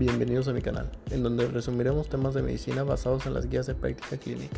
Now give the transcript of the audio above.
Bienvenidos a mi canal, en donde resumiremos temas de medicina basados en las guías de práctica clínica.